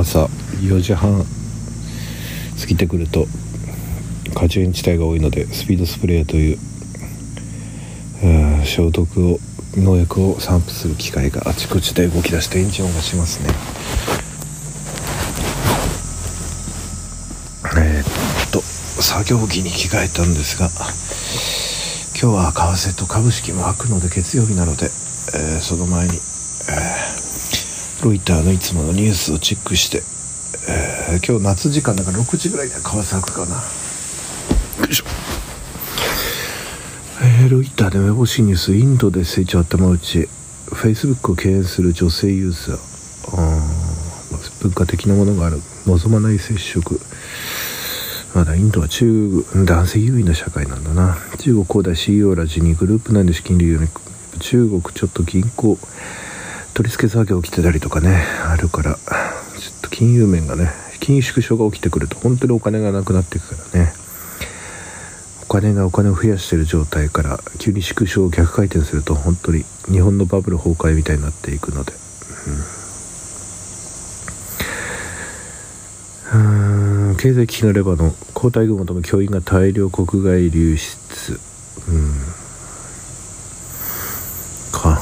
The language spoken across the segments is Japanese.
朝4時半。過ぎてくると果樹園地帯が多いのでスピードスプレーという消毒を農薬を散布する機械があちこちで動き出してエンジン音がしますね。えー、っと作業着に着替えたんですが今日は為替と株式も開くので月曜日なので、えー、その前に、えー、ロイターのいつものニュースをチェックして、えー、今日夏時間だから6時ぐらいで為替開くかな。よいしょ。えー、ロイターで目星ニュースインドで成長頭打ち。フェイスブックを敬遠する女性ユーザー。文化的なものがある。望まない接触。まだインドは中男性優位な社会なんだな。中国恒大 CEO ら辞任グループ内の資金流用に中国ちょっと銀行。取り付け作業起きてたりとかねあるからちょっと金融面がね金融縮小が起きてくると本当にお金がなくなっていくからね。お金がお金を増やしてる状態から急に縮小を逆回転すると本当に日本のバブル崩壊みたいになっていくので。うん。うん経済危機のレバノン交代軍を求め教員が大量国外流出。うんか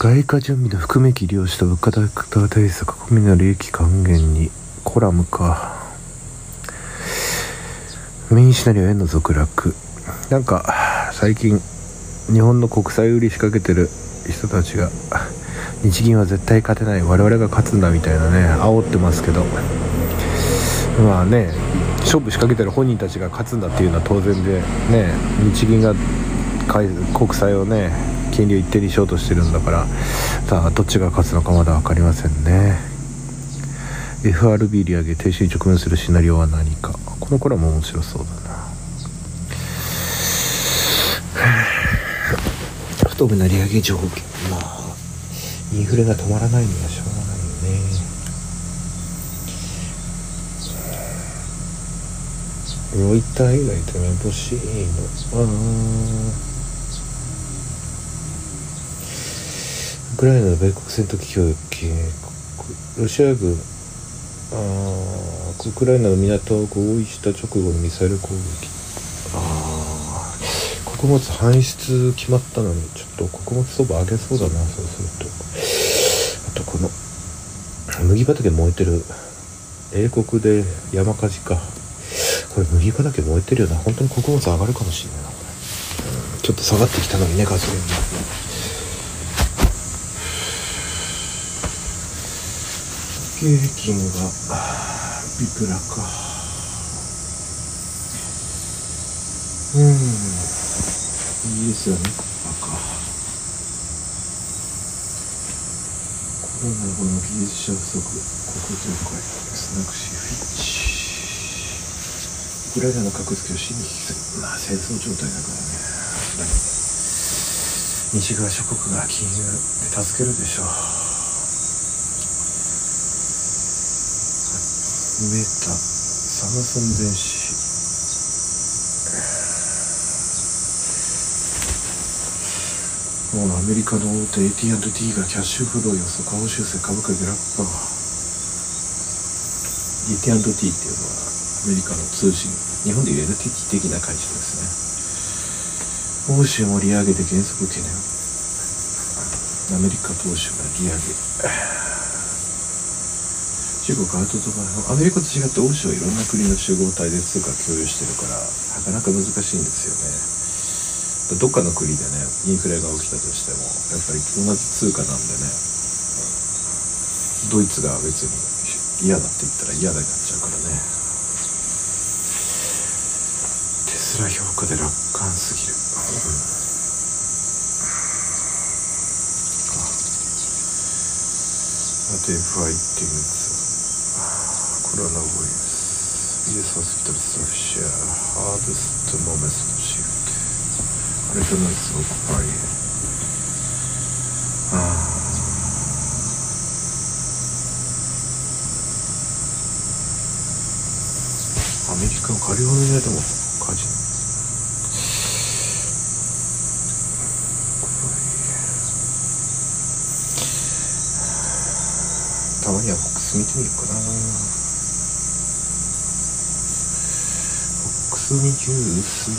外貨準備の含め機利用した物価高対策国民の利益還元にコラムか。メインシナリオ円の続落。なんか最近日本の国債売り仕掛けてる人たちが日銀は絶対勝てない我々が勝つんだみたいなね煽ってますけど。まあね勝負仕掛けてる本人たちが勝つんだっていうのは当然でね日銀が国債をね金利を一定にしようとしてるんだからさあどっちが勝つのかまだ分かりませんね FRB 利上げ停止に直面するシナリオは何かこの頃も面白そうだな不透明な利上げ条件まあインフレが止まらないにはしょうがないよねロイター以外でめぼしいのうんクライナの米国戦闘機供警告ロシア軍あウクライナの港を合意した直後のミサイル攻撃。ああ穀物搬出決まったのにちょっと穀物相場上げそうだなそうすると。あとこの麦畑燃えてる英国で山火事か。これ麦畑燃えてるよな。本当に穀物上がるかもしれないなこれ、ちょっと下がってきたのにねガソリンが平均はビクラか。うん。いいですよね赤コロナ後の技術者不足国業界スナクシフィッチ。ウクライナの格付けを死に引きするまあ戦争状態だからね。西側諸国が金融で助けるでしょう。メタサムソン電子もうアメリカの大手 AT&T がキャッシュフロー予測報修正株価下落か AT&T っていうのはアメリカの通信。日本でいう NTT 的な会社ですね。欧州も利上げで減速懸念アメリカ投資が利上げ。中国アウトドアアメリカと違って欧州はいろんな国の集合体で通貨共有してるからなかなか難しいんですよね。どっかの国でねインフレが起きたとしてもやっぱり同じ通貨なんでねドイツが別に嫌だって言ったら嫌だになっちゃうからね。テスラ評価で楽観すぎる、What if I didn't? コロナウイルス。US hospital staff share hardest moments to shift これとのすごく怖いあアメリカのカリフォルニアでも火事たまにはボックス見てみようかな。ボックスにジュース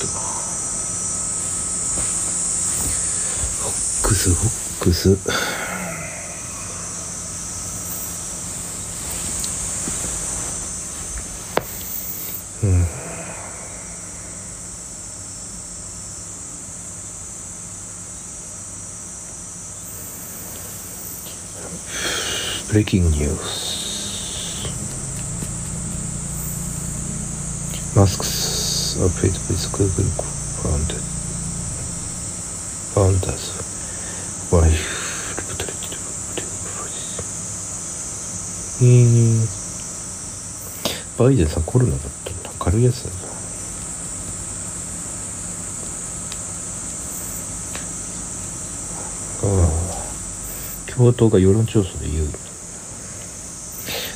とボックスボックス。うん。ブレイキングニュースマスクス are paid with Google founded. Founders. Wife、バイデンさんコロナだったんだ。軽いやつだな。ああ。共和党が世論調査で言う。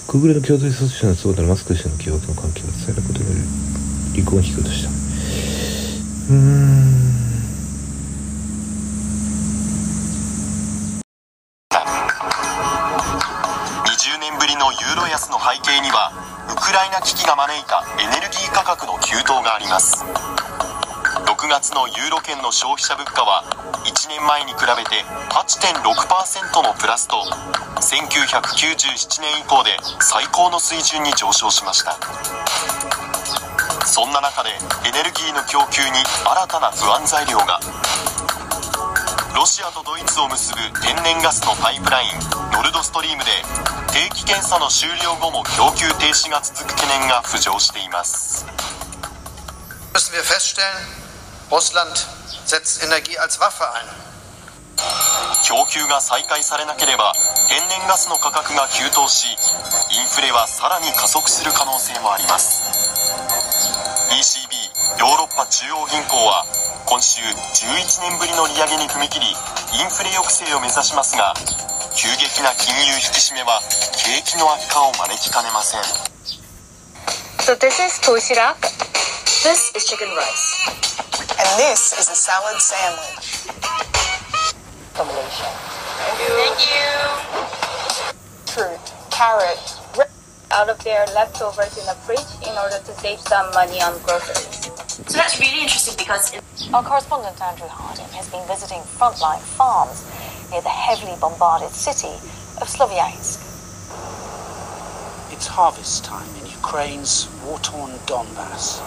Google の共同創始者のそうだマスク氏の疑惑の関係を伝えることによる離婚を引きとした。うーん。の消費者物価は1年前に比べて8.6%のプラスと1997年以降で最高の水準に上昇しました。そんな中でエネルギーの供給に新たな不安材料が。ロシアとドイツを結ぶ天然ガスのパイプラインノルドストリームで定期検査の終了後も供給停止が続く懸念が浮上しています。Müssen wir feststellen, Russland setzt Energie als Waffe ein. 供給が再開されなければ天然ガスの価格が急騰しインフレはさらに加速する可能性もあります ECB ヨーロッパ中央銀行は今週11年ぶりの利上げに踏み切りインフレ抑制を目指しますが急激な金融引き締めは景気の悪化を招きかねません So this is toshirak. This is chicken rice. And this is a salad sandwich. Combination. Thank you. Thank you. Fruit, carrot, Out of their leftovers in the fridge in order to save some money on groceries. So that's really interesting because Our correspondent Andrew Harding has been visiting frontline farms near the heavily bombarded city of Sloviansk. It's harvest time in Ukraine's war-torn Donbass.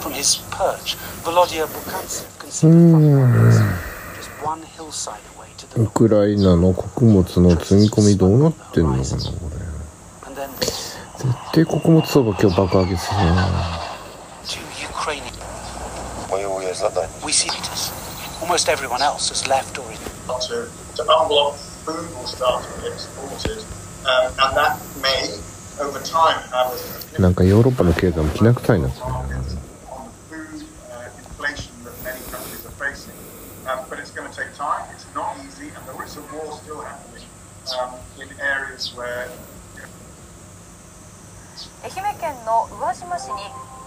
From his perch, Volodya Bukantsev can see the front just one hillside away to the ウ north. クライナの穀物の積み込みどうなってんのかなこ And then れ絶対穀物相場今日爆上げするな to Ukrainian. We see leaders. Almost everyone else has left or is to, to unblock food will start to be exported, um, and that may, over time, have a なんかヨーロッパの経済もきな臭いなって愛媛県の宇和島市に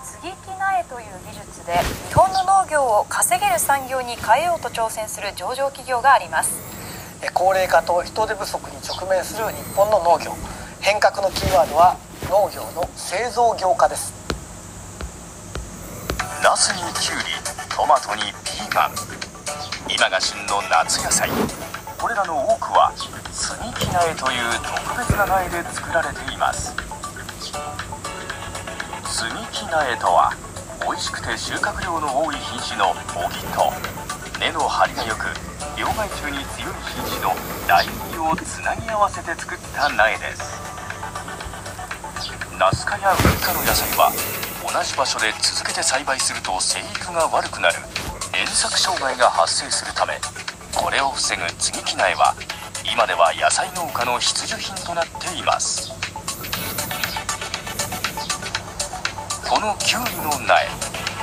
接ぎ木苗という技術で日本の農業を稼げる産業に変えようと挑戦する上場企業があります。え高齢化と人手不足に直面する日本の農業。変革のキーワードは農業の製造業化です。ナスにキュウリトマトにピーマン。今が旬の夏野菜。これらの多くは接ぎ木苗という特別な苗で作られています。接ぎ木苗とは美味しくて収穫量の多い品種のオギと根の張りが良く病害虫に強い品種の大麦をつなぎ合わせて作った苗です。ナス科やウリ科の野菜は同じ場所で続けて栽培すると生育が悪くなる。連作障害が発生するためこれを防ぐ接ぎ木苗は今では野菜農家の必需品となっています。このキュウリの苗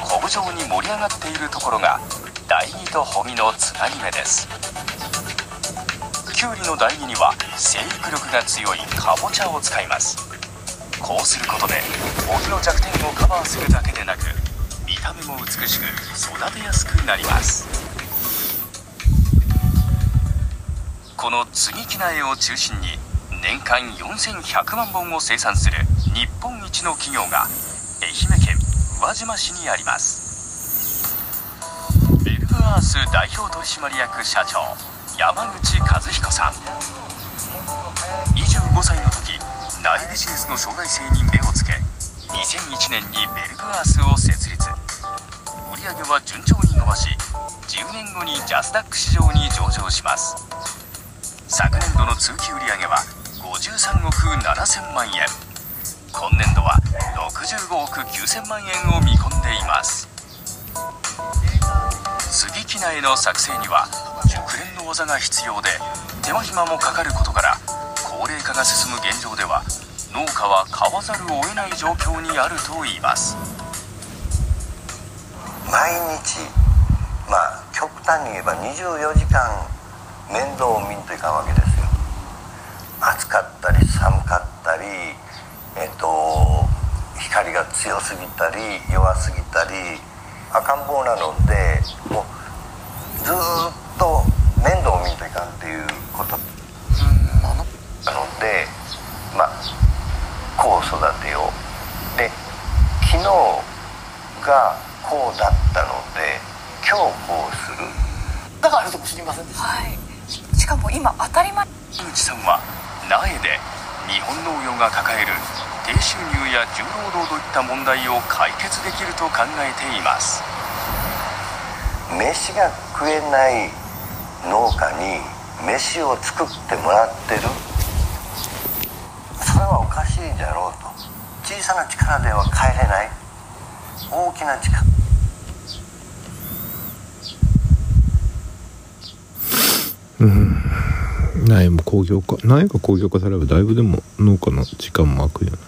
コブ状に盛り上がっているところが台木と穂木のつなぎ目です。キュウリの台木には生育力が強いかぼちゃを使います。こうすることで木の弱点をカバーするだけでなく見た目も美しく育てやすくなります。この接ぎ木苗を中心に年間4100万本を生産する日本一の企業が愛媛県宇和島市にあります。ベルグアース代表取締役社長山口和彦さん。25歳の時大ビジネスの将来性に目をつけ2001年にベルグアースを設立。売上は順調に伸ばし10年後にジャスダック市場に上場します。昨年度の通期売上は53億7000万円。今年度は65億9000万円を見込んでいます。接ぎ木苗の作成には熟練の技が必要で手間暇もかかることから高齢化が進む現状では農家は買わざるを得ない状況にあるといいます。毎日まあ極端に言えば24時間面倒を見んといかんわけですよ。暑かったり寒かったりえっと光が強すぎたり弱すぎたり赤ん坊なのでもうずっと面倒を見んといかんっていうこと。なのでまあこう育てようで昨日がこうだったので今日こうする。だからあるとも知りませんでした、はい。しかも今当たり前。井口さんは苗で日本農業が抱える低収入や重労働といった問題を解決できると考えています。飯が食えない農家に飯を作ってもらってる。それはおかしいじゃろうと。小さな力では変えれない。大きな力。うん。苗も工業化苗が工業化されればだいぶでも農家の時間も空くよな。